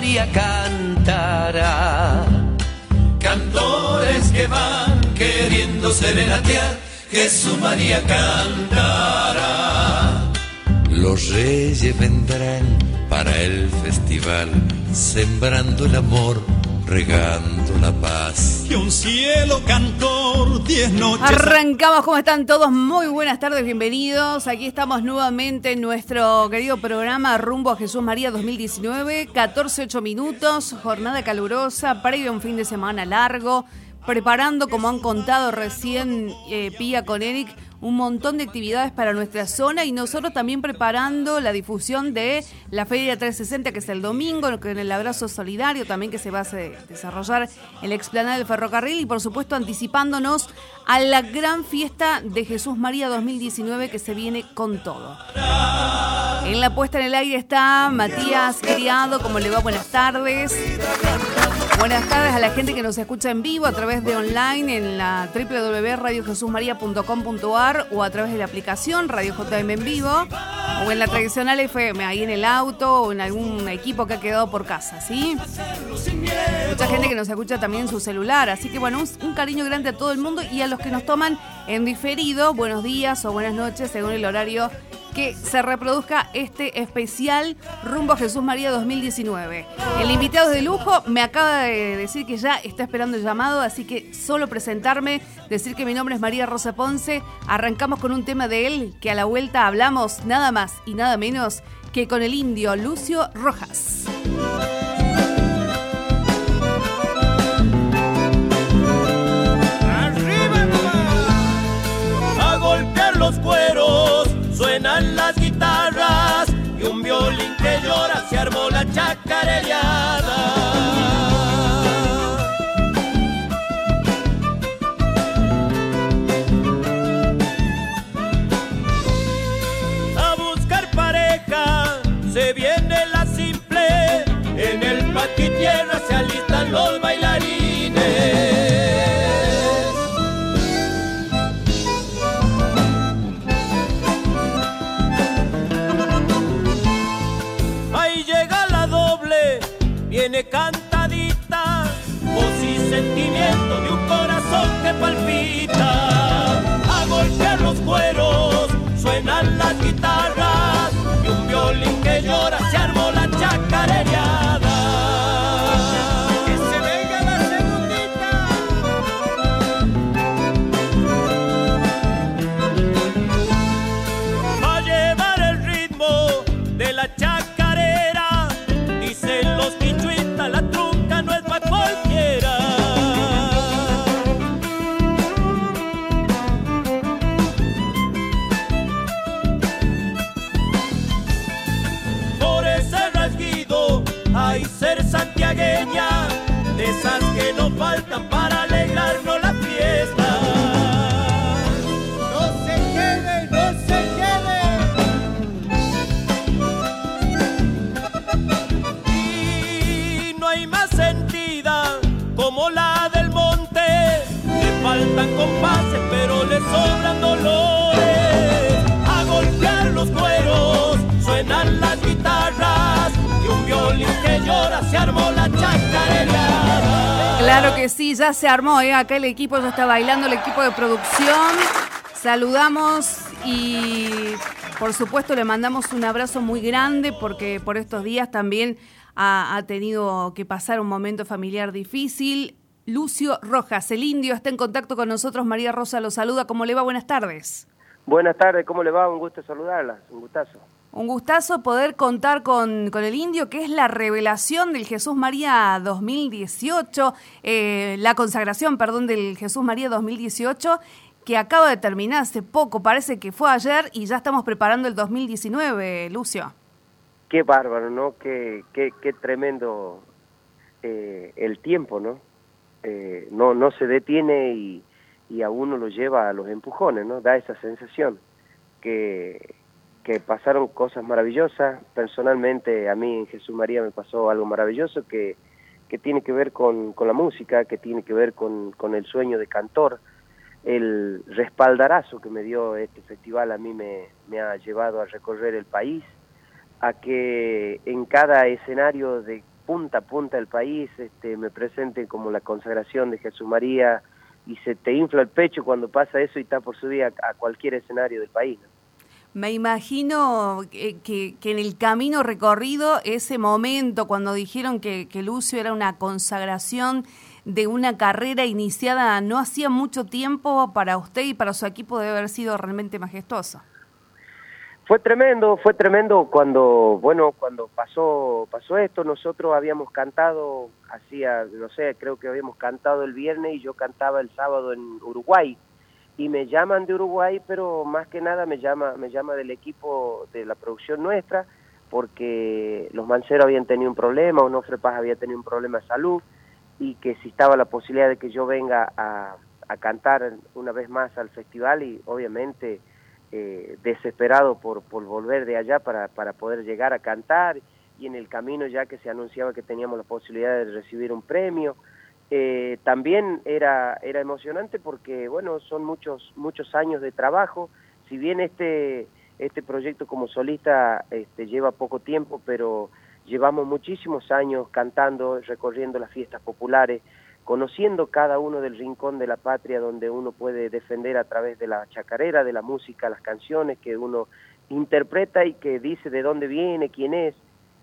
María cantará. Cantores que van queriendo serenatear, Jesús María cantará. Los reyes vendrán para el festival, sembrando el amor regando la paz. Cielo cantor, diez noches. Arrancamos, ¿cómo están todos? Muy buenas tardes, bienvenidos. Aquí estamos nuevamente en nuestro querido programa Rumbo a Jesús María 2019. 14, 8 minutos, jornada calurosa, previo a un fin de semana largo. Preparando, como han contado recién eh, Pía con Eric, un montón de actividades para nuestra zona y nosotros también preparando la difusión de la Feria 360 que es el domingo, con el abrazo solidario también que se va a desarrollar en la explanada del ferrocarril y por supuesto anticipándonos a la gran fiesta de Jesús María 2019 que se viene con todo. En la puesta en el aire está Matías Criado, ¿cómo le va? Buenas tardes. Buenas tardes a la gente que nos escucha en vivo a través de online en la www.radiojesusmaria.com.ar o a través de la aplicación Radio JM en vivo o en la tradicional FM, ahí en el auto o en algún equipo que ha quedado por casa, ¿sí? Mucha gente que nos escucha también en su celular, así que bueno, un, un cariño grande a todo el mundo y a los que nos toman en diferido, buenos días o buenas noches según el horario que se reproduzca este especial Rumbo a Jesús María 2019. El invitado de lujo me acaba de decir que ya está esperando el llamado, así que solo presentarme, decir que mi nombre es María Rosa Ponce, arrancamos con un tema de él, que a la vuelta hablamos nada más y nada menos que con el indio Lucio Rojas. ¡Arriba A golpear los cueros suenan las guitarras y un violín que llora se armó la chacareada. Que palpita. A golpear los cueros, suenan las guitarras y un violín que llora se armó se armó, ¿eh? acá el equipo ya está bailando, el equipo de producción. Saludamos y por supuesto le mandamos un abrazo muy grande porque por estos días también ha, ha tenido que pasar un momento familiar difícil. Lucio Rojas, el indio, está en contacto con nosotros. María Rosa lo saluda. ¿Cómo le va? Buenas tardes. Buenas tardes, ¿cómo le va? Un gusto saludarla, un gustazo. Un gustazo poder contar con, con el indio, que es la revelación del Jesús María 2018, eh, la consagración, perdón, del Jesús María 2018, que acaba de terminar hace poco, parece que fue ayer y ya estamos preparando el 2019, Lucio. Qué bárbaro, ¿no? Qué, qué, tremendo eh, el tiempo, ¿no? Eh, no no se detiene y, y a uno lo lleva a los empujones, ¿no? Da esa sensación que, que pasaron cosas maravillosas. Personalmente, a mí en Jesús María me pasó algo maravilloso que, que tiene que ver con, con la música, que tiene que ver con, con el sueño de cantor, el respaldarazo que me dio este festival a mí me, ha llevado a recorrer el país, a que en cada escenario de punta a punta del país este, me presenten como la consagración de Jesús María y se te infla el pecho cuando pasa eso y está por subir a, a cualquier escenario del país. Me imagino que, que, en el camino recorrido, ese momento cuando dijeron que, que Lucio era una consagración de una carrera iniciada no hacía mucho tiempo para usted y para su equipo debe haber sido realmente majestuosa. Fue tremendo, fue tremendo cuando, bueno, cuando pasó, pasó esto, nosotros habíamos cantado, hacía, no sé, creo que habíamos cantado el viernes y yo cantaba el sábado en Uruguay y me llaman de Uruguay, pero más que nada me llama, me llama del equipo de la producción nuestra, porque los manceros habían tenido un problema, Onofre Paz había tenido un problema de salud, y que si la posibilidad de que yo venga a, a cantar una vez más al festival y obviamente eh, desesperado por, por volver de allá para, para poder llegar a cantar y en el camino ya que se anunciaba que teníamos la posibilidad de recibir un premio. Eh, también era, era emocionante porque, bueno, son muchos, muchos años de trabajo. Si bien este, este proyecto como solista este, lleva poco tiempo, pero Llevamos muchísimos años cantando, recorriendo las fiestas populares, conociendo cada uno del rincón de la patria donde uno puede defender a través de la chacarera, de la música, las canciones que uno interpreta y que dice de dónde viene, quién es,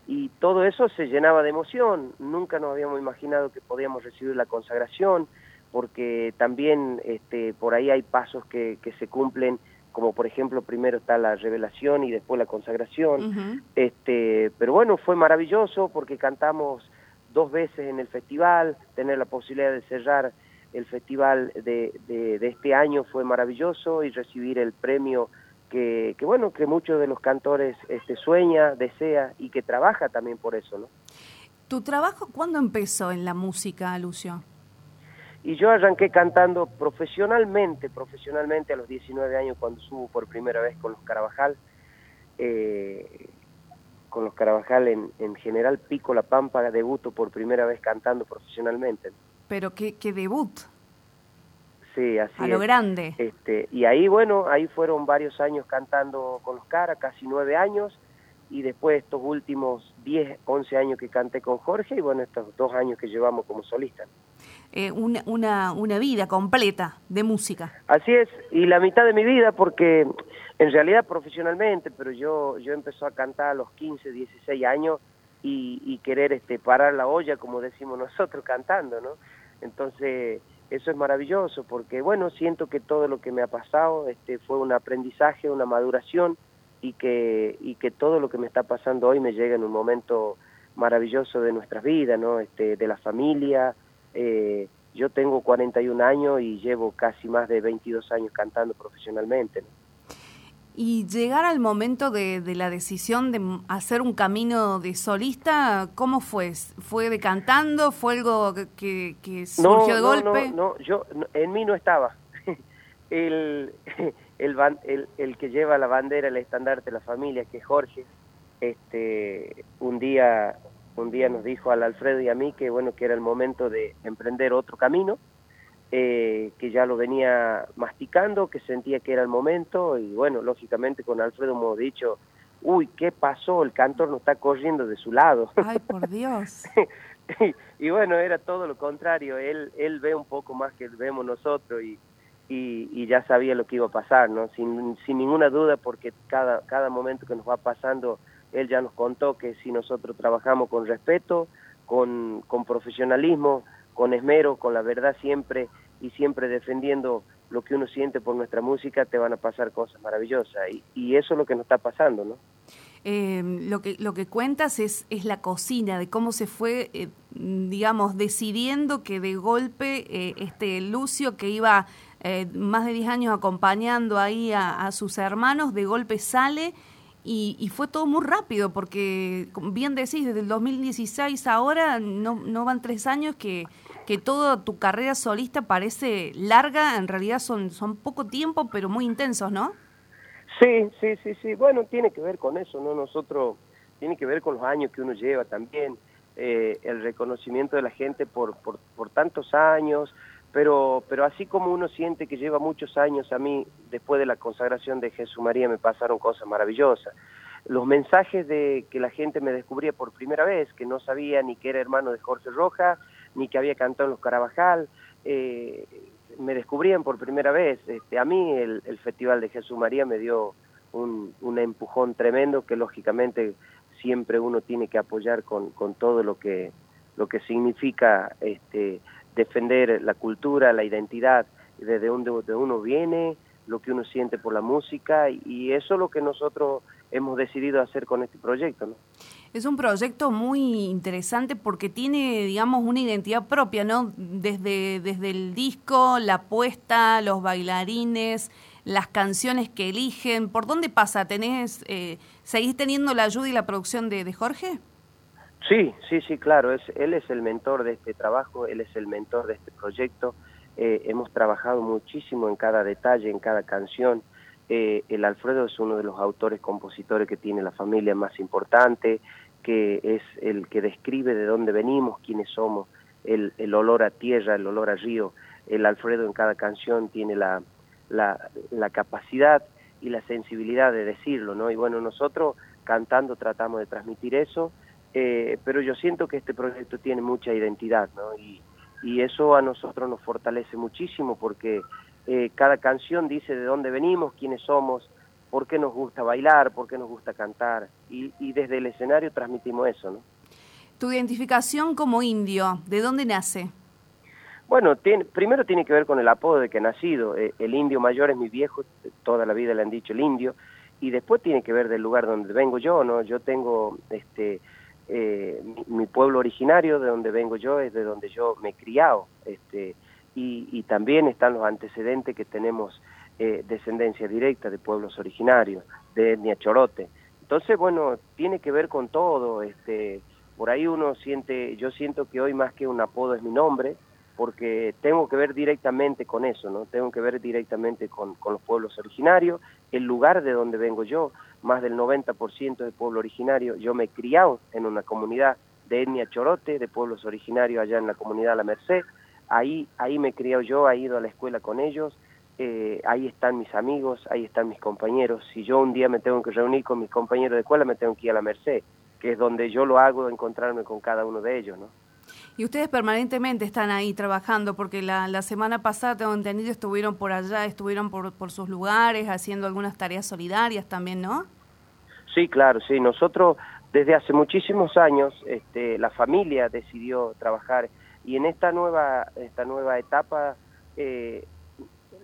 y todo eso se llenaba de emoción. Nunca nos habíamos imaginado que podíamos recibir la consagración, porque también este, por ahí hay pasos que, que se cumplen como por ejemplo primero está la revelación y después la consagración. este, pero bueno, fue maravilloso porque cantamos dos veces en el festival, tener la posibilidad de cerrar el festival de, de, este año fue maravilloso y recibir el premio que, que, bueno, que muchos de los cantores este, sueña, desea y que trabaja también por eso, ¿no? ¿Tu trabajo cuándo empezó en la música, Lucio? Y yo arranqué cantando profesionalmente, profesionalmente a los 19 años cuando subo por primera vez con los Carabajal. Eh, con los Carabajal en, en General Pico La Pampa, debuto por primera vez cantando profesionalmente. Pero qué, qué debut. Sí, así A lo grande. Este, y ahí, bueno, ahí fueron varios años cantando con los Cara, casi nueve años, y después estos últimos 10, 11 años que canté con Jorge, y bueno, estos dos años que llevamos como solista. Eh, una, una, una vida completa de música. Así es, y la mitad de mi vida, porque en realidad profesionalmente, pero yo, yo empezó a cantar a los 15, 16 años y, y querer este, parar la olla, como decimos nosotros, cantando, ¿no? Entonces, eso es maravilloso, porque bueno, siento que todo lo que me ha pasado este, fue un aprendizaje, una maduración, y que, y que todo lo que me está pasando hoy me llega en un momento maravilloso de nuestras vidas, ¿no? Este, de la familia, eh, yo tengo 41 años y llevo casi más de 22 años cantando profesionalmente. Y llegar al momento de, la decisión de hacer un camino de solista, ¿cómo fue? ¿Fue de cantando? ¿Fue algo que, surgió de golpe? No, no, yo, en mí no estaba. el, el, el, que lleva la bandera, el estandarte de la familia, que es Jorge, este, un día un día nos dijo al Alfredo y a mí que bueno que era el momento de emprender otro camino eh, que ya lo venía masticando que sentía que era el momento y bueno lógicamente con Alfredo hemos dicho uy qué pasó el cantor no está corriendo de su lado ay por Dios. Y, bueno era todo lo contrario él él ve un poco más que vemos nosotros y y, y, ya sabía lo que iba a pasar, ¿no? Sin, sin ninguna duda, porque cada, cada momento que nos va pasando él ya nos contó que si nosotros trabajamos con respeto, con, con profesionalismo, con esmero, con la verdad siempre y siempre defendiendo lo que uno siente por nuestra música, te van a pasar cosas maravillosas. Y, y eso es lo que nos está pasando, ¿no? Eh, lo que lo que cuentas es es la cocina de cómo se fue eh, digamos decidiendo que de golpe eh, este Lucio que iba más de 10 años acompañando ahí a, sus hermanos de golpe sale y, fue todo muy rápido, porque bien decís, desde el 2016 ahora no, no van tres años que, que toda tu carrera solista parece larga, en realidad son, son poco tiempo, pero muy intensos, ¿no? Sí, sí, sí, sí. Bueno, tiene que ver con eso, ¿no? Nosotros, tiene que ver con los años que uno lleva también, eh, el reconocimiento de la gente por, por, por tantos años, pero, pero así como uno siente que lleva muchos años, a mí, después de la consagración de Jesús María, me pasaron cosas maravillosas. Los mensajes de que la gente me descubría por primera vez, que no sabía ni que era hermano de Jorge Roja, ni que había cantado en los Carabajal, eh, me descubrían por primera vez. Este, a mí el, Festival de Jesús María me dio un, un, empujón tremendo que lógicamente siempre uno tiene que apoyar con, con todo lo que, lo que significa este, defender la cultura, la identidad, desde donde, uno viene, lo que uno siente por la música y eso es lo que nosotros hemos decidido hacer con este proyecto. ¿no? Es un proyecto muy interesante porque tiene, digamos, una identidad propia, ¿no? Desde, desde el disco, la puesta, los bailarines, las canciones que eligen. ¿Por dónde pasa? ¿Tenés, eh, ¿Seguís teniendo la ayuda y la producción de, de Jorge? Sí, sí, sí, claro. Es, él es el mentor de este trabajo, él es el mentor de este proyecto. Eh, hemos trabajado muchísimo en cada detalle, en cada canción. Eh, el Alfredo es uno de los autores, compositores que tiene la familia más importante, que es el que describe de dónde venimos, quiénes somos, el, olor a tierra, el olor a río. El Alfredo en cada canción tiene la, la, la capacidad y la sensibilidad de decirlo, ¿no? Y bueno, nosotros cantando tratamos de transmitir eso, eh, pero yo siento que este proyecto tiene mucha identidad, ¿no? Y eso a nosotros nos fortalece muchísimo porque eh, cada canción dice de dónde venimos, quiénes somos, por qué nos gusta bailar, por qué nos gusta cantar, y, y desde el escenario transmitimos eso, ¿no? Tu identificación como indio, ¿de dónde nace? Bueno, tiene, primero tiene que ver con el apodo de que he nacido. Eh, el indio mayor es mi viejo, toda la vida le han dicho el indio, y después tiene que ver del lugar donde vengo yo, ¿no? Yo tengo, este, eh, mi, pueblo originario, de donde vengo yo, es de donde yo me he criado, este, y, también están los antecedentes que tenemos eh, descendencia directa de pueblos originarios, de etnia chorote. Entonces, bueno, tiene que ver con todo, este, por ahí uno siente, yo siento que hoy más que un apodo es mi nombre, porque tengo que ver directamente con eso, ¿no? Tengo que ver directamente con, con los pueblos originarios, el lugar de donde vengo yo, más del 90% del pueblo originario, yo me he criado en una comunidad de etnia chorote, de pueblos originarios allá en la comunidad La Merced, ahí, ahí me he criado yo, he ido a la escuela con ellos, eh, ahí están mis amigos, ahí están mis compañeros, si yo un día me tengo que reunir con mis compañeros de escuela, me tengo que ir a La Merced, que es donde yo lo hago, encontrarme con cada uno de ellos, ¿no? Y ustedes permanentemente están ahí trabajando, porque la, la semana pasada, tengo entendido, estuvieron por allá, estuvieron por, por sus lugares, haciendo algunas tareas solidarias también, ¿no? Sí, claro, sí. Nosotros desde hace muchísimos años, este, la familia decidió trabajar y en esta nueva, esta nueva etapa, eh,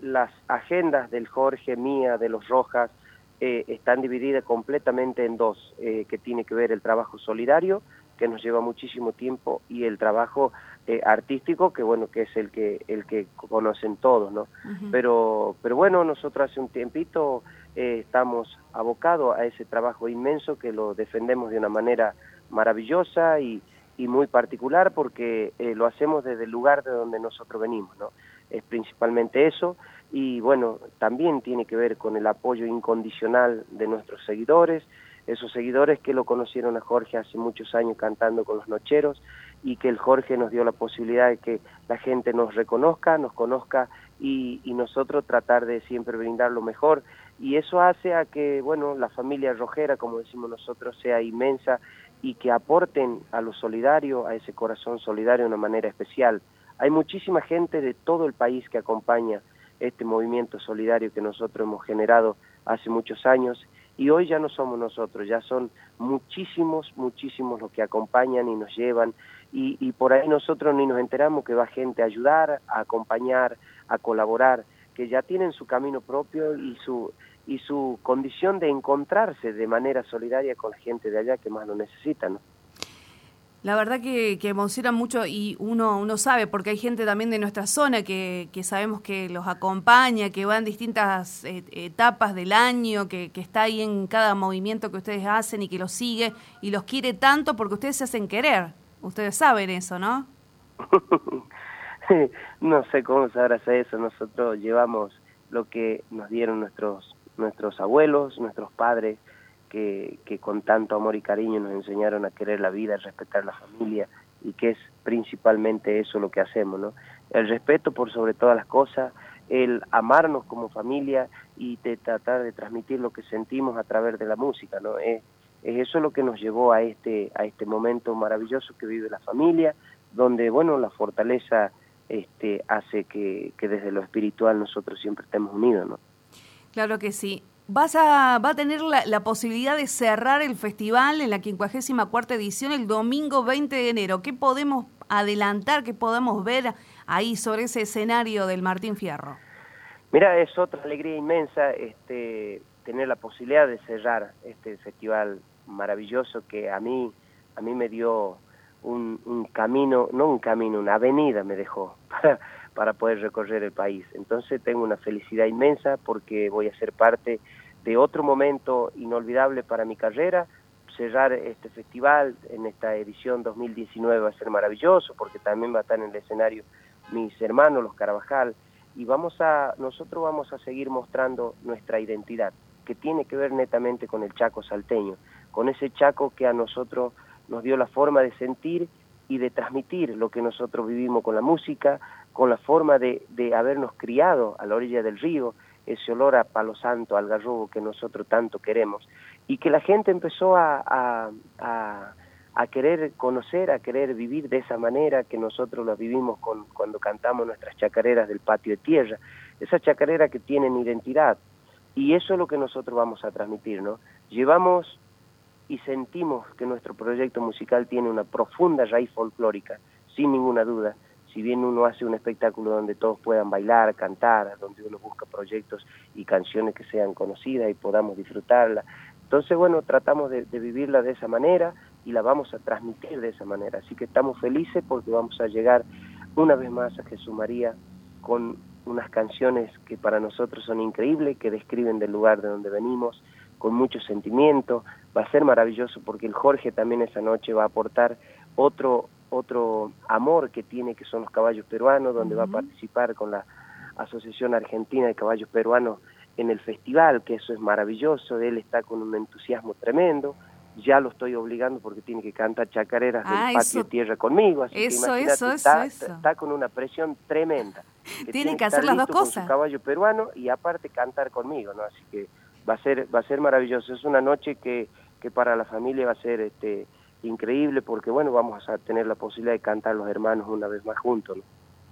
las agendas del Jorge, mía, de los Rojas, eh, están divididas completamente en dos, eh, que tiene que ver el trabajo solidario que nos lleva muchísimo tiempo y el trabajo eh, artístico que bueno que es el que el que conocen todos no pero pero bueno nosotros hace un tiempito eh, estamos abocados a ese trabajo inmenso que lo defendemos de una manera maravillosa y, y muy particular porque eh, lo hacemos desde el lugar de donde nosotros venimos no es principalmente eso y bueno también tiene que ver con el apoyo incondicional de nuestros seguidores esos seguidores que lo conocieron a Jorge hace muchos años cantando con los nocheros y que el Jorge nos dio la posibilidad de que la gente nos reconozca, nos conozca y, nosotros tratar de siempre brindar lo mejor. Y eso hace a que, bueno, la familia rojera, como decimos nosotros, sea inmensa y que aporten a lo solidario, a ese corazón solidario de una manera especial. Hay muchísima gente de todo el país que acompaña este movimiento solidario que nosotros hemos generado hace muchos años y hoy ya no somos nosotros, ya son muchísimos, muchísimos los que acompañan y nos llevan y, y por ahí nosotros ni nos enteramos que va gente a ayudar, a acompañar, a colaborar, que ya tienen su camino propio y su y su condición de encontrarse de manera solidaria con la gente de allá que más lo necesita, ¿no? La verdad que, que, emociona mucho y uno, uno sabe, porque hay gente también de nuestra zona que, que sabemos que los acompaña, que va en distintas eh, etapas del año, que, que, está ahí en cada movimiento que ustedes hacen y que los sigue y los quiere tanto porque ustedes se hacen querer. Ustedes saben eso, ¿no? no sé cómo sabrás eso. Nosotros llevamos lo que nos dieron nuestros, nuestros abuelos, nuestros padres, que, con tanto amor y cariño nos enseñaron a querer la vida, a respetar la familia y que es principalmente eso lo que hacemos, ¿no? el respeto por sobre todas las cosas, el amarnos como familia y de tratar de transmitir lo que sentimos a través de la música, ¿no? Es, es eso lo que nos llevó a este, a este momento maravilloso que vive la familia, donde, bueno, la fortaleza este, hace que, que desde lo espiritual nosotros siempre estemos unidos, ¿no? Claro que sí. Vas a, va a tener la, la, posibilidad de cerrar el festival en la 54 edición el domingo 20 de enero. ¿Qué podemos adelantar, qué podemos ver ahí sobre ese escenario del Martín Fierro? Mira, es otra alegría inmensa este, tener la posibilidad de cerrar este festival maravilloso que a mí, a mí me dio un, un camino, no un camino, una avenida me dejó para poder recorrer el país. Entonces tengo una felicidad inmensa porque voy a ser parte de otro momento inolvidable para mi carrera. Cerrar este festival en esta edición 2019 va a ser maravilloso porque también va a estar en el escenario mis hermanos, los Carabajal, y vamos a, nosotros vamos a seguir mostrando nuestra identidad, que tiene que ver netamente con el Chaco salteño, con ese Chaco que a nosotros nos dio la forma de sentir y de transmitir lo que nosotros vivimos con la música, con la forma de, habernos criado a la orilla del río, ese olor a palo santo, al garrobo que nosotros tanto queremos, y que la gente empezó a, querer conocer, a querer vivir de esa manera que nosotros la vivimos cuando cantamos nuestras chacareras del patio de tierra, esas chacareras que tienen identidad, y eso es lo que nosotros vamos a transmitir, ¿no? Llevamos y sentimos que nuestro proyecto musical tiene una profunda raíz folclórica, sin ninguna duda, si bien uno hace un espectáculo donde todos puedan bailar, cantar, donde uno busca proyectos y canciones que sean conocidas y podamos disfrutarla. Entonces, bueno, tratamos de, de, vivirla de esa manera y la vamos a transmitir de esa manera. Así que estamos felices porque vamos a llegar una vez más a Jesús María con unas canciones que para nosotros son increíbles, que describen del lugar de donde venimos, con mucho sentimiento. Va a ser maravilloso porque el Jorge también esa noche va a aportar otro otro amor que tiene que son los caballos peruanos, donde uh -huh. va a participar con la Asociación Argentina de Caballos Peruanos en el festival, que eso es maravilloso, él está con un entusiasmo tremendo, ya lo estoy obligando porque tiene que cantar chacareras ah, del patio tierra conmigo, así eso, que eso, está, eso. está, con una presión tremenda. Que tiene, tiene que hacer las dos cosas. Con su caballo peruano y aparte cantar conmigo, ¿no? Así que va a ser va a ser maravilloso, es una noche que, que para la familia va a ser este increíble porque bueno, vamos a tener la posibilidad de cantar los hermanos una vez más juntos, ¿no?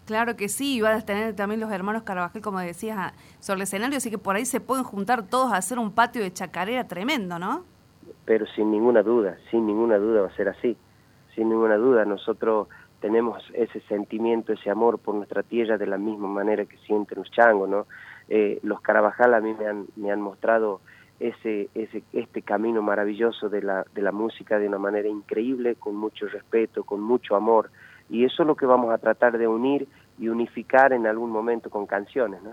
Claro que sí, y van a tener también los hermanos Carvajal, como decías, sobre el escenario, así que por ahí se pueden juntar todos a hacer un patio de chacarera tremendo, ¿no? Pero sin ninguna duda, sin ninguna duda va a ser así, sin ninguna duda. Nosotros tenemos ese sentimiento, ese amor por nuestra tierra de la misma manera que sienten los changos, ¿no? Eh, los Carabajal a mí me han, me han mostrado ese, ese, este camino maravilloso de la, de la música de una manera increíble, con mucho respeto, con mucho amor. Y eso es lo que vamos a tratar de unir y unificar en algún momento con canciones, ¿no?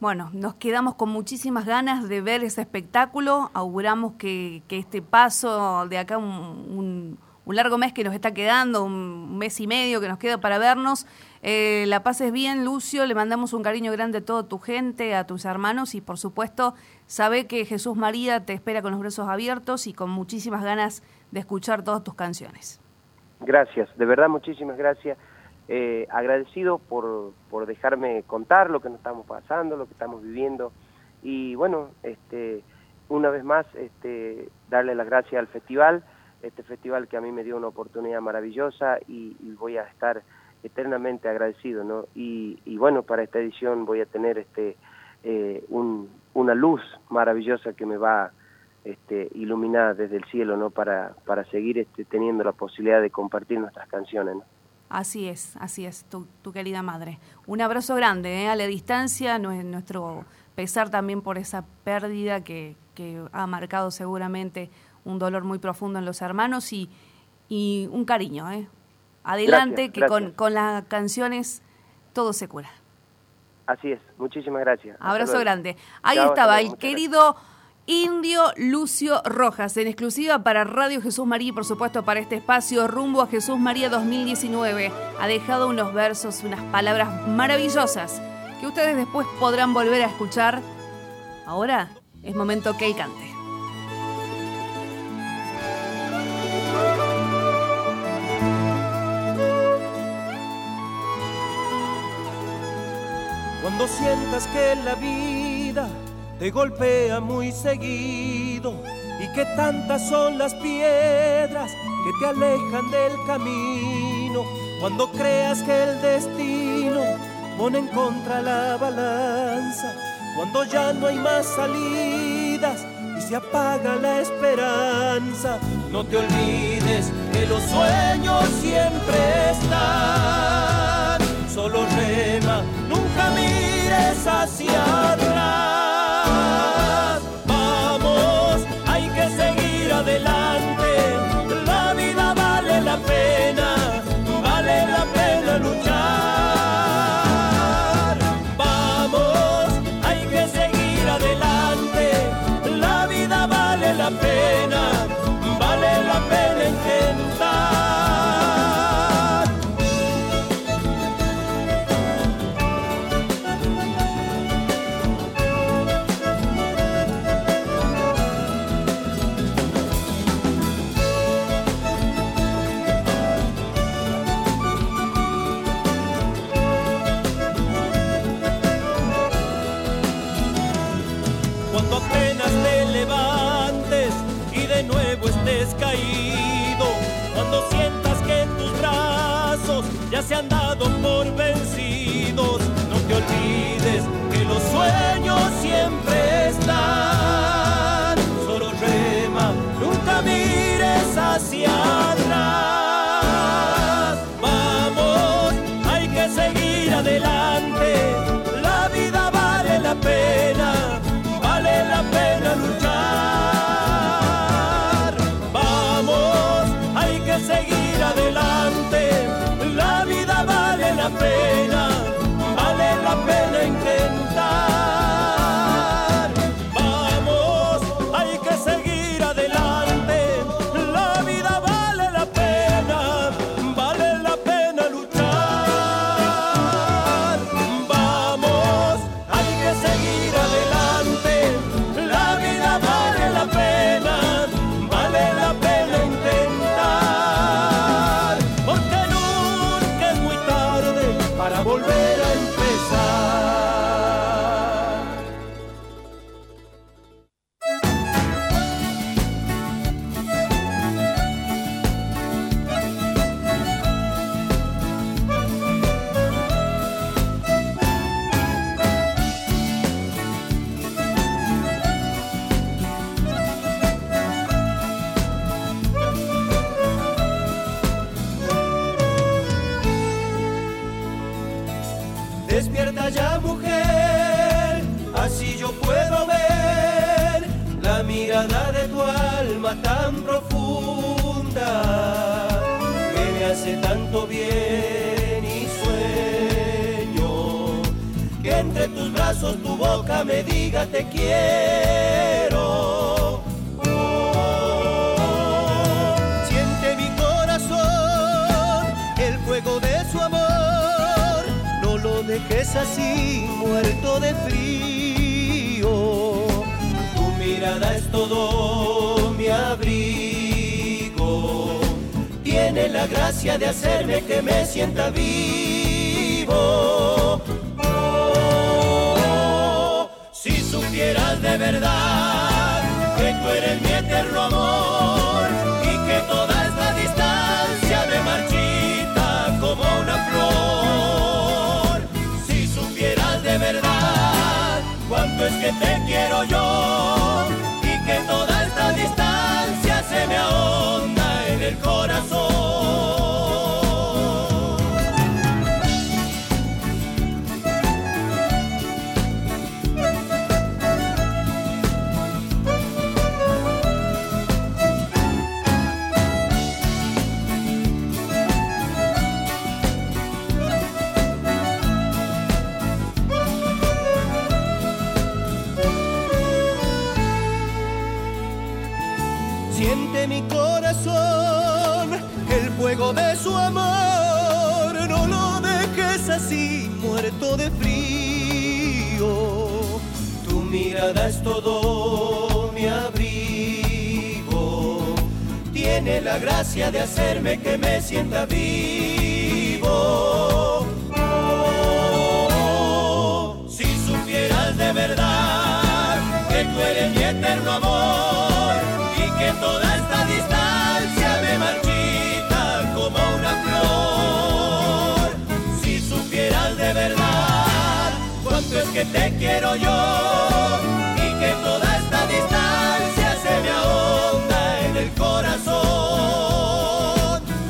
Bueno, nos quedamos con muchísimas ganas de ver ese espectáculo. Auguramos que, que este paso de acá, un, un, un, largo mes que nos está quedando, un mes y medio que nos queda para vernos, eh, la pases bien, Lucio. Le mandamos un cariño grande a toda tu gente, a tus hermanos y, por supuesto, sabe que Jesús María te espera con los brazos abiertos y con muchísimas ganas de escuchar todas tus canciones. Gracias, de verdad, muchísimas gracias. Eh, agradecido por, por dejarme contar lo que nos estamos pasando, lo que estamos viviendo y bueno, este, una vez más este, darle las gracias al festival, este festival que a mí me dio una oportunidad maravillosa y, voy a estar eternamente agradecido, ¿no? Y, bueno, para esta edición voy a tener este eh, un, una luz maravillosa que me va este, iluminar desde el cielo, ¿no? Para, para seguir este, teniendo la posibilidad de compartir nuestras canciones. Así es, así es, tu, querida madre. Un abrazo grande ¿eh? a la distancia, nuestro pesar también por esa pérdida que, ha marcado seguramente un dolor muy profundo en los hermanos y, y un cariño. ¿eh? Adelante, gracias, que gracias. Con, con las canciones todo se cura. Así es, muchísimas gracias. Abrazo grande. Ahí Chao, estaba el querido... Indio Lucio Rojas, en exclusiva para Radio Jesús María y por supuesto para este espacio Rumbo a Jesús María 2019. Ha dejado unos versos, unas palabras maravillosas que ustedes después podrán volver a escuchar. Ahora es momento que él cante. Cuando sientas que la vida te golpea muy seguido y que tantas son las piedras que te alejan del camino. Cuando creas que el destino pone en contra la balanza, cuando ya no hay más salidas y se apaga la esperanza, no te olvides que los sueños siempre están. Solo rema, nunca saciado tan profunda que me hace tanto bien y sueño que entre tus brazos tu boca me diga te quiero. Siente mi corazón el fuego de su amor no lo dejes así muerto de frío. Tu mirada es todo abrigo. Tiene la gracia de hacerme que me sienta vivo. Oh, si supieras de verdad que tú eres mi eterno amor y que toda esta distancia me marchita como una flor. Si supieras de verdad cuánto es que te quiero yo que toda esta distancia se me ahonda en el corazón. muerto de frío. Tu mirada es todo mi abrigo. Tiene la gracia de hacerme que me sienta vivo. Si supieras de verdad que tú eres mi eterno amor y que toda cierto es que te quiero yo y que toda esta distancia se me ahonda en el corazón.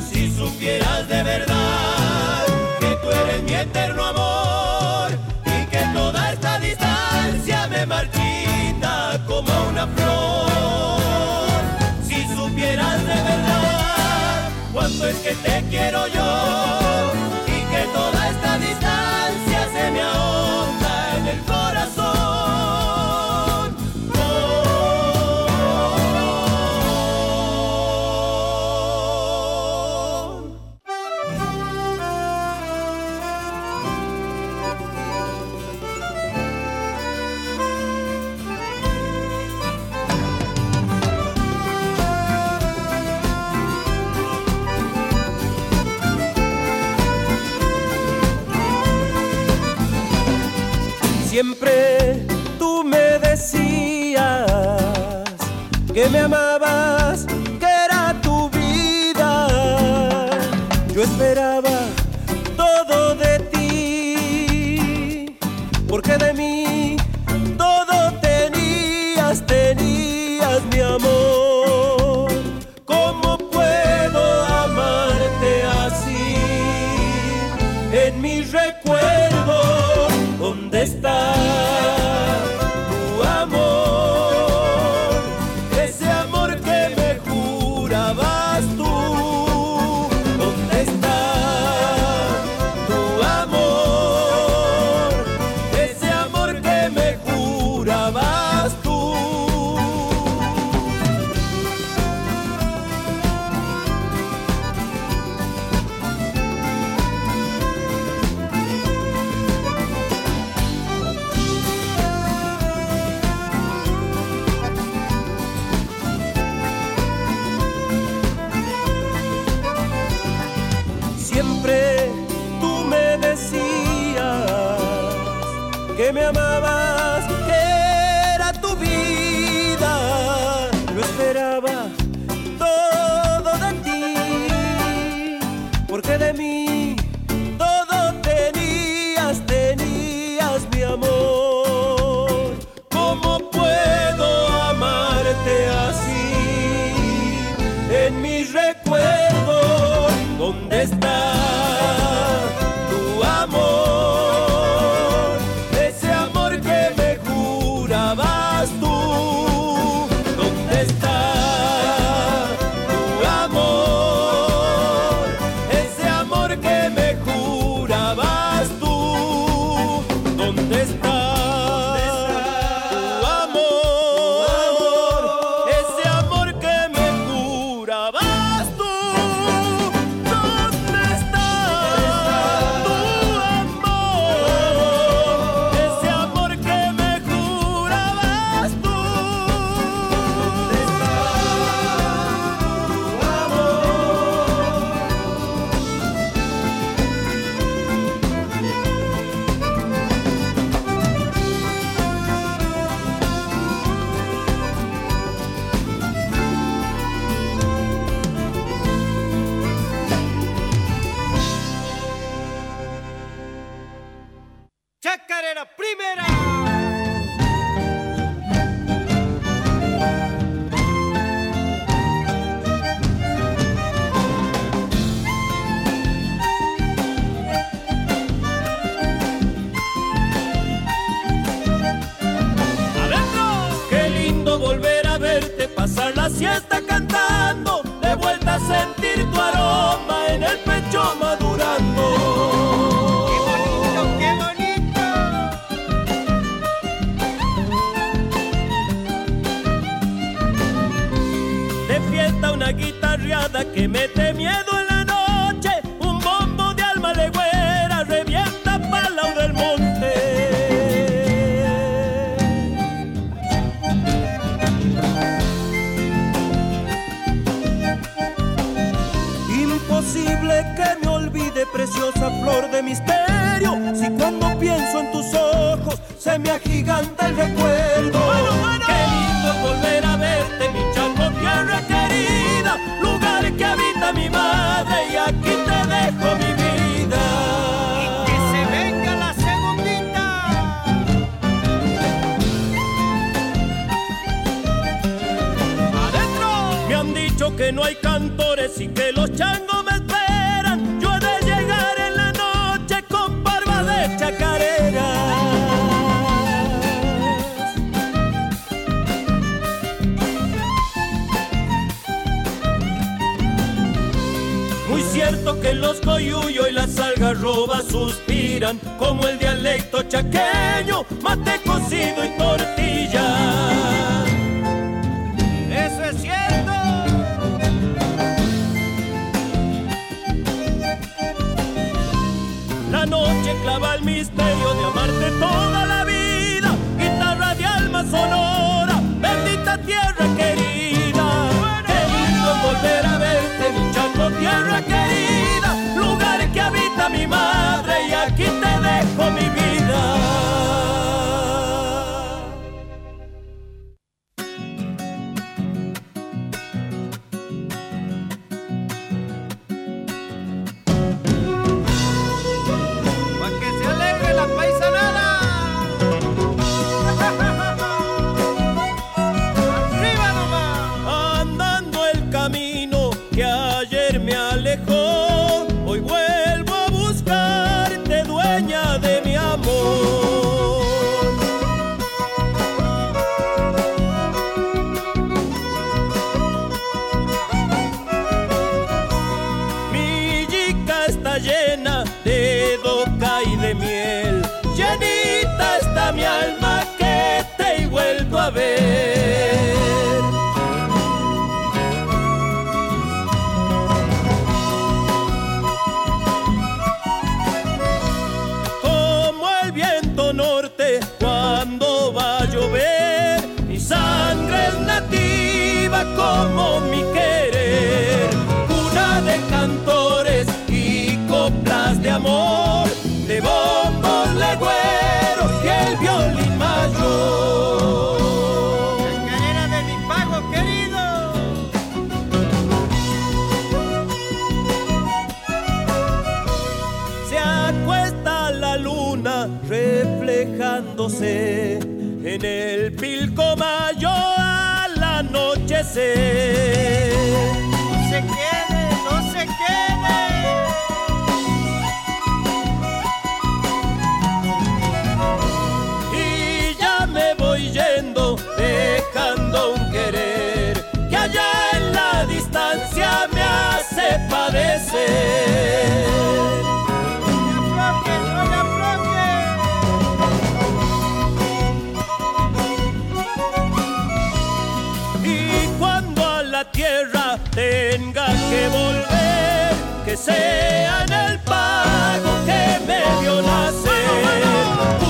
Si supieras de verdad que tú eres mi eterno amor y que toda esta distancia me marchita como una flor. Si supieras de verdad cuánto es que te quiero yo siempre. que mete miedo en la noche, un bombo de alma legüera revienta palau del monte. Imposible que me olvide, preciosa flor de misterio, si cuando pienso en tus ojos se me mi vida. Y que se venga la segundita. Adentro. Me han dicho que no hay cantores y que los changos me esperan. Yo he de llegar en la noche con barba de chacarera. que los algarrobas suspiran como el dialecto chaqueño, mate cocido y tortilla. reflejándose en el pilco mayo al anochecer. No se quede, no se quede. Y ya me voy yendo, dejando un querer que allá en la distancia me hace padecer. tenga que volver, que sea en el pago que me dio nacer.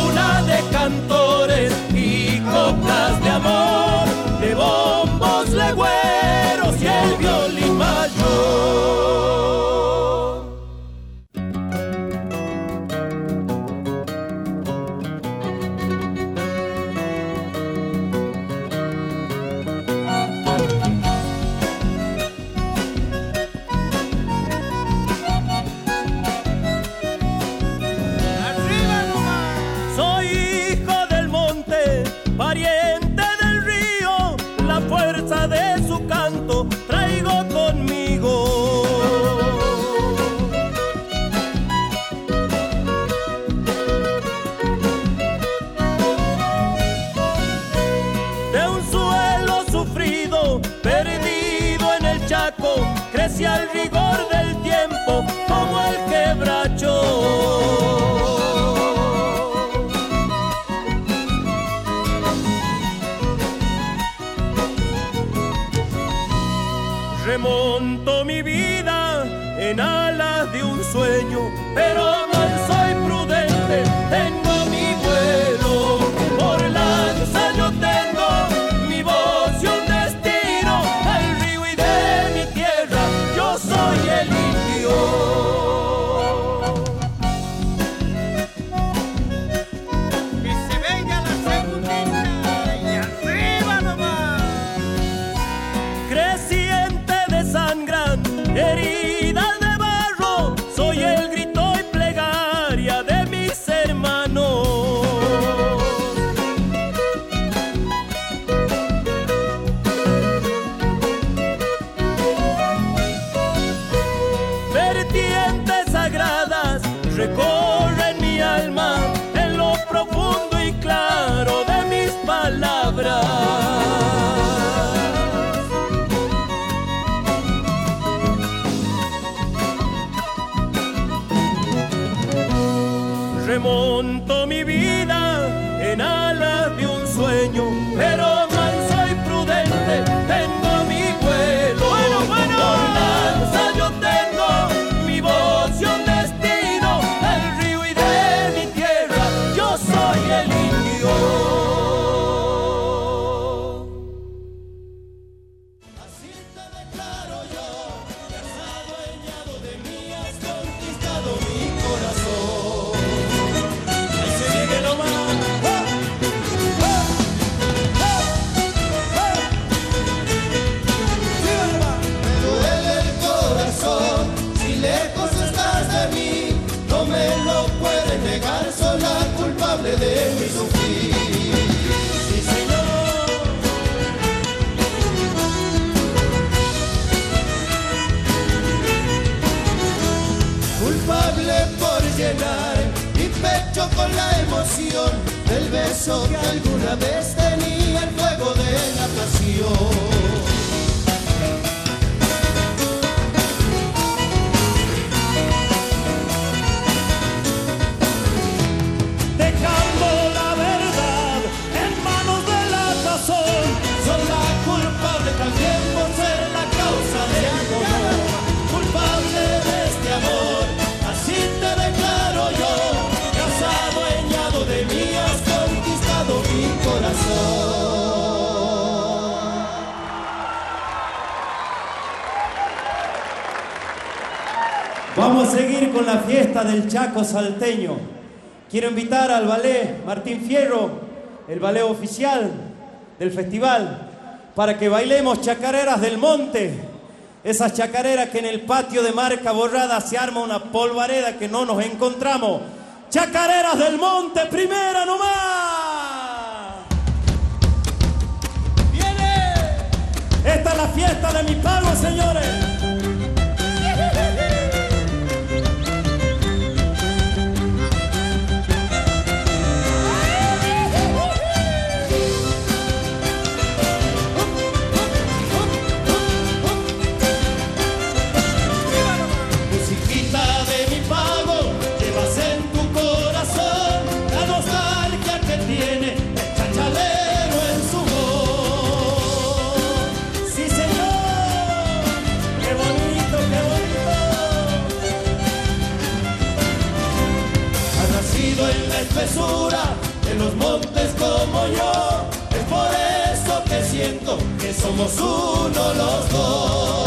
del Chaco salteño. Quiero invitar al ballet Martín Fierro, el ballet oficial del festival, para que bailemos chacareras del monte. Esas chacareras que en el patio de marca borrada se arma una polvareda que no nos encontramos. Chacareras del monte, primera nomás. ¡Viene! Esta es la fiesta de mi pago, señores. somos uno los dos.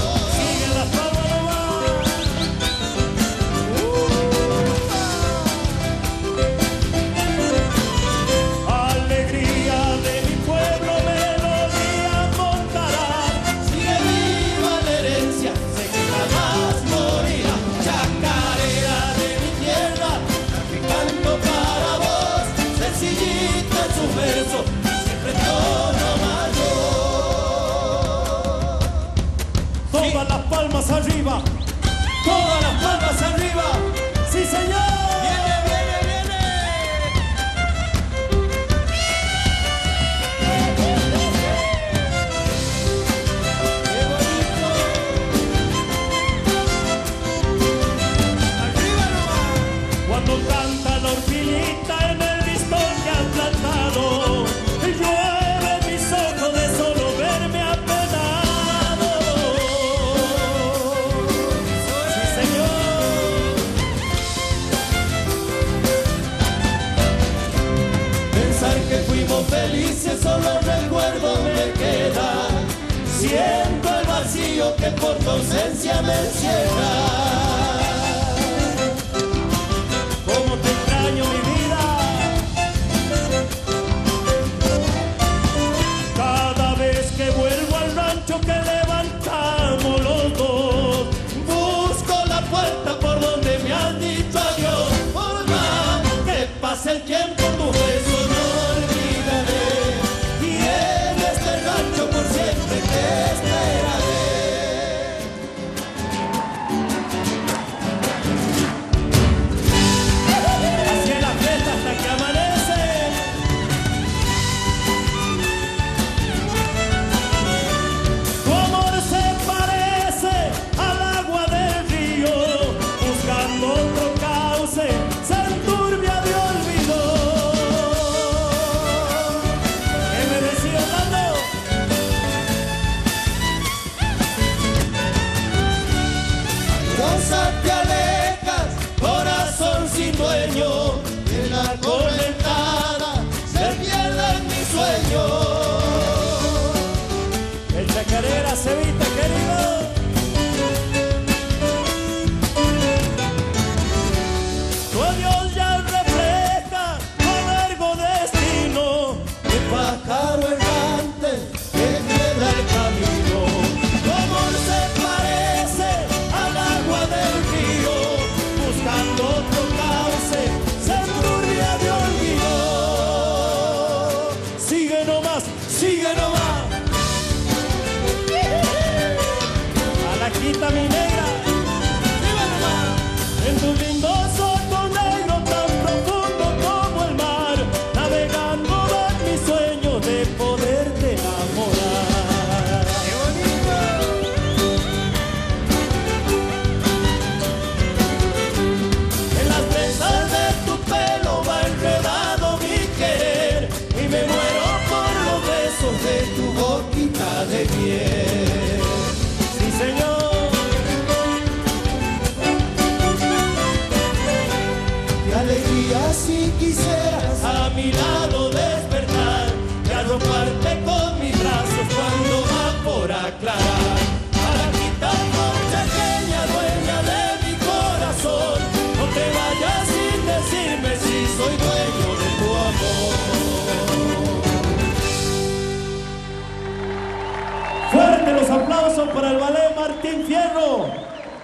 Aplausos para el ballet Martín Fierro.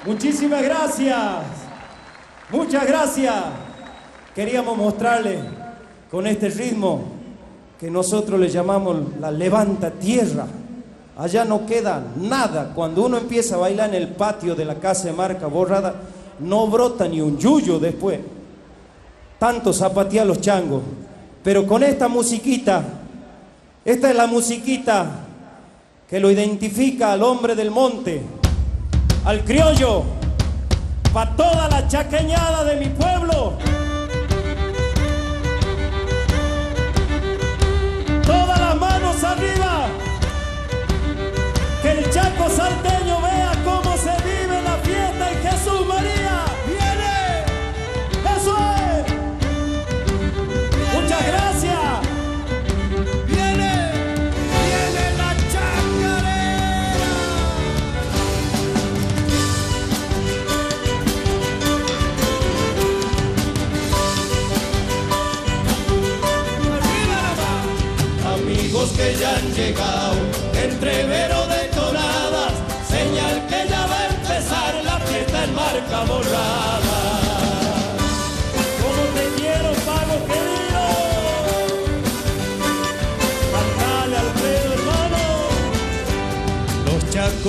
Muchísimas gracias. Muchas gracias. Queríamos mostrarle con este ritmo que nosotros le llamamos la levanta tierra. Allá no queda nada. Cuando uno empieza a bailar en el patio de la casa de marca borrada, no brota ni un yuyo después. Tanto zapatea los changos. Pero con esta musiquita, esta es la musiquita que lo identifica al hombre del monte, al criollo, para toda la chaqueñada de mi pueblo. Todas las manos arriba. Que el Chaco salteño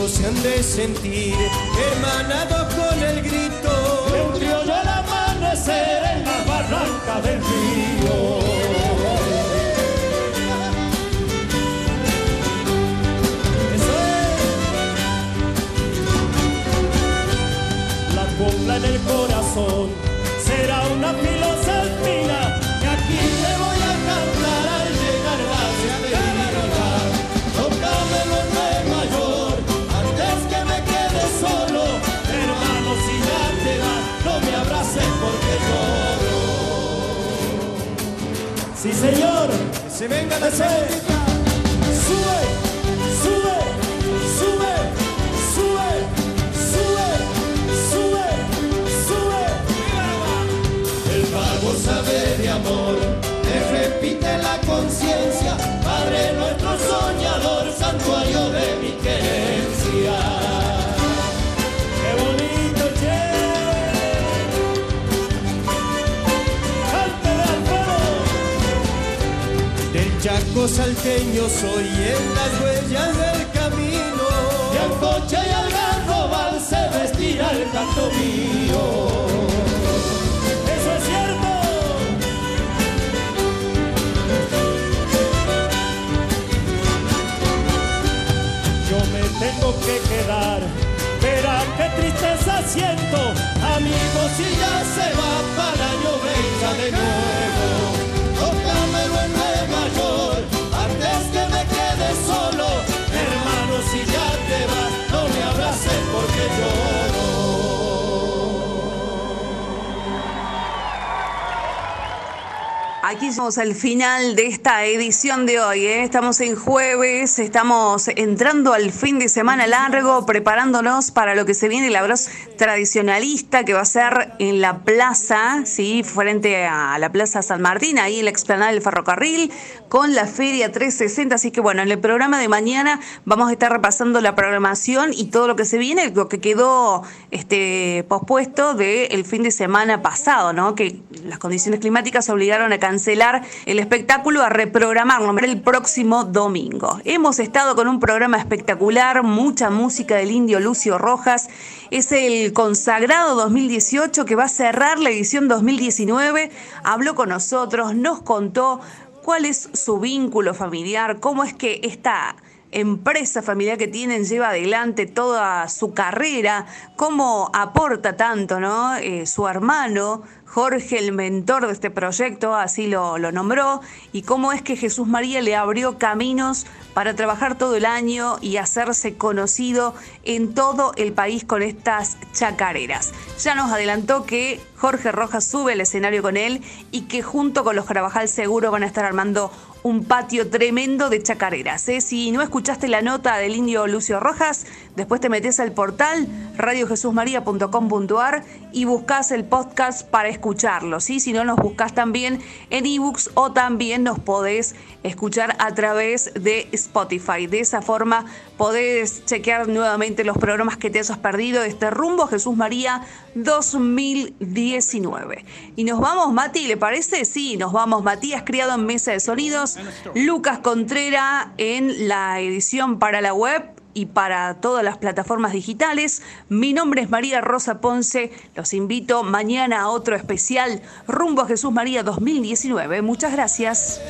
Se han de sentir hermanados con el grito. Un criollo al amanecer en la barranca del río. Sí, señor. Que se venga la Ese. Chaco salteño soy en las huellas del camino. Y al coche y al garrobal se vestirá el canto mío. Eso es cierto. Yo me tengo que quedar. Verá qué tristeza siento. Amigos, si ya se va para año venga de nuevo. Aquí somos al final de esta edición de hoy. ¿eh? Estamos en jueves, estamos entrando al fin de semana largo, preparándonos para lo que se viene, la voz tradicionalista que va a ser en la plaza, ¿sí? frente a la Plaza San Martín, ahí en la explanada del ferrocarril, con la Feria 360. Así que bueno, en el programa de mañana vamos a estar repasando la programación y todo lo que se viene, lo que quedó este, pospuesto del fin de semana pasado, ¿no? que las condiciones climáticas obligaron a cancelar el espectáculo, a reprogramarlo el próximo domingo. Hemos estado con un programa espectacular, mucha música del indio Lucio Rojas. Es el consagrado 2018 que va a cerrar la edición 2019. Habló con nosotros, nos contó cuál es su vínculo familiar, cómo es que esta empresa familiar que tienen lleva adelante toda su carrera, cómo aporta tanto, ¿no? Eh, su hermano, Jorge, el mentor de este proyecto, así lo, lo nombró, y cómo es que Jesús María le abrió caminos para trabajar todo el año y hacerse conocido en todo el país con estas chacareras. Ya nos adelantó que Jorge Rojas sube al escenario con él y que junto con los Carabajal seguro van a estar armando un patio tremendo de chacareras. ¿eh? Si no escuchaste la nota del indio Lucio Rojas, después te metes al portal radiojesusmaria.com.ar y buscas el podcast para escucharlo. ¿sí? Si no, nos buscas también en ebooks o también nos podés escuchar a través de Spotify. De esa forma podés chequear nuevamente los programas que te hayas perdido de este rumbo Jesús María 2019. Y nos vamos, Mati, ¿le parece? Sí, nos vamos. Matías Criado en Mesa de Sonidos, Lucas Contrera en la edición para la web y para todas las plataformas digitales. Mi nombre es María Rosa Ponce. Los invito mañana a otro especial Rumbo a Jesús María 2019. Muchas gracias.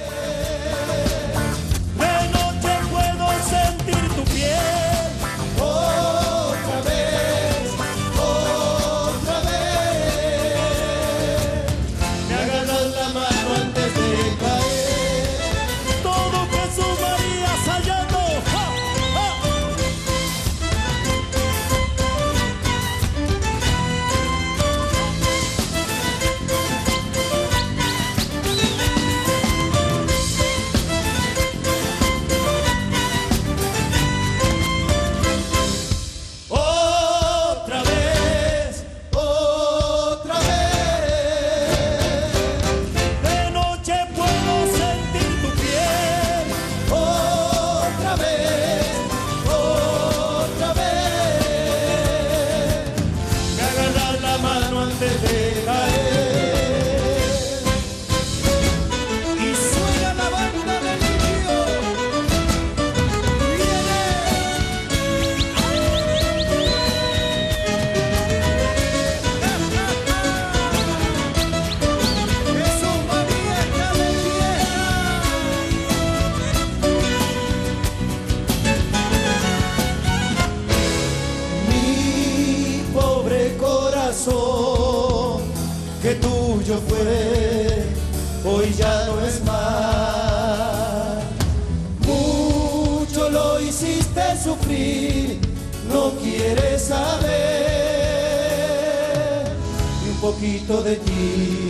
Tenga tu amor.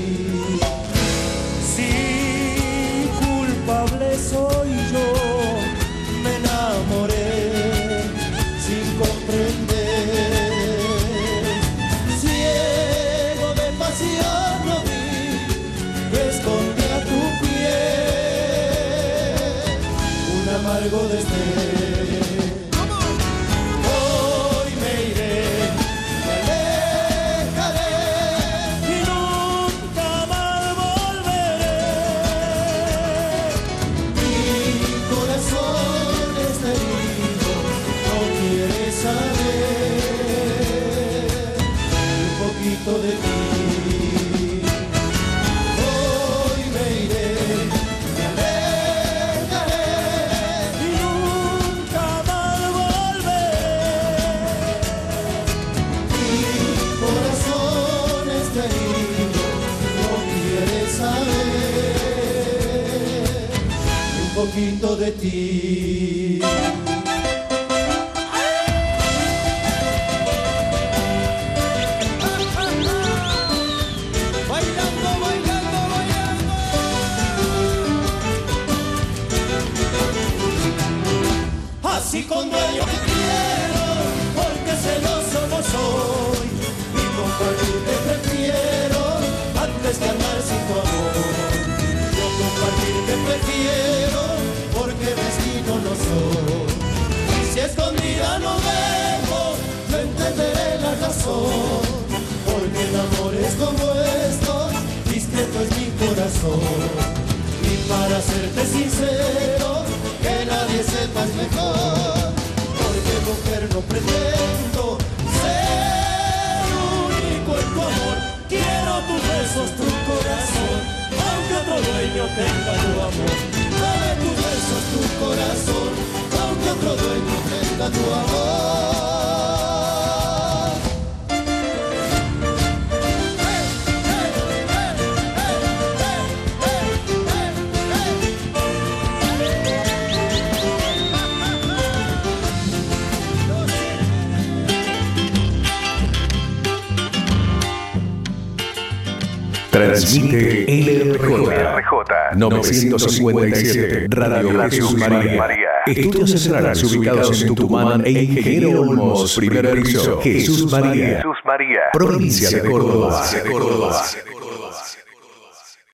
ti. Transmite LRJ 957 Radio Jesús María. Estudios centrales ubicados en Tucumán e Ingeniero Olmos, primer piso. Jesús María. Provincia de Córdoba.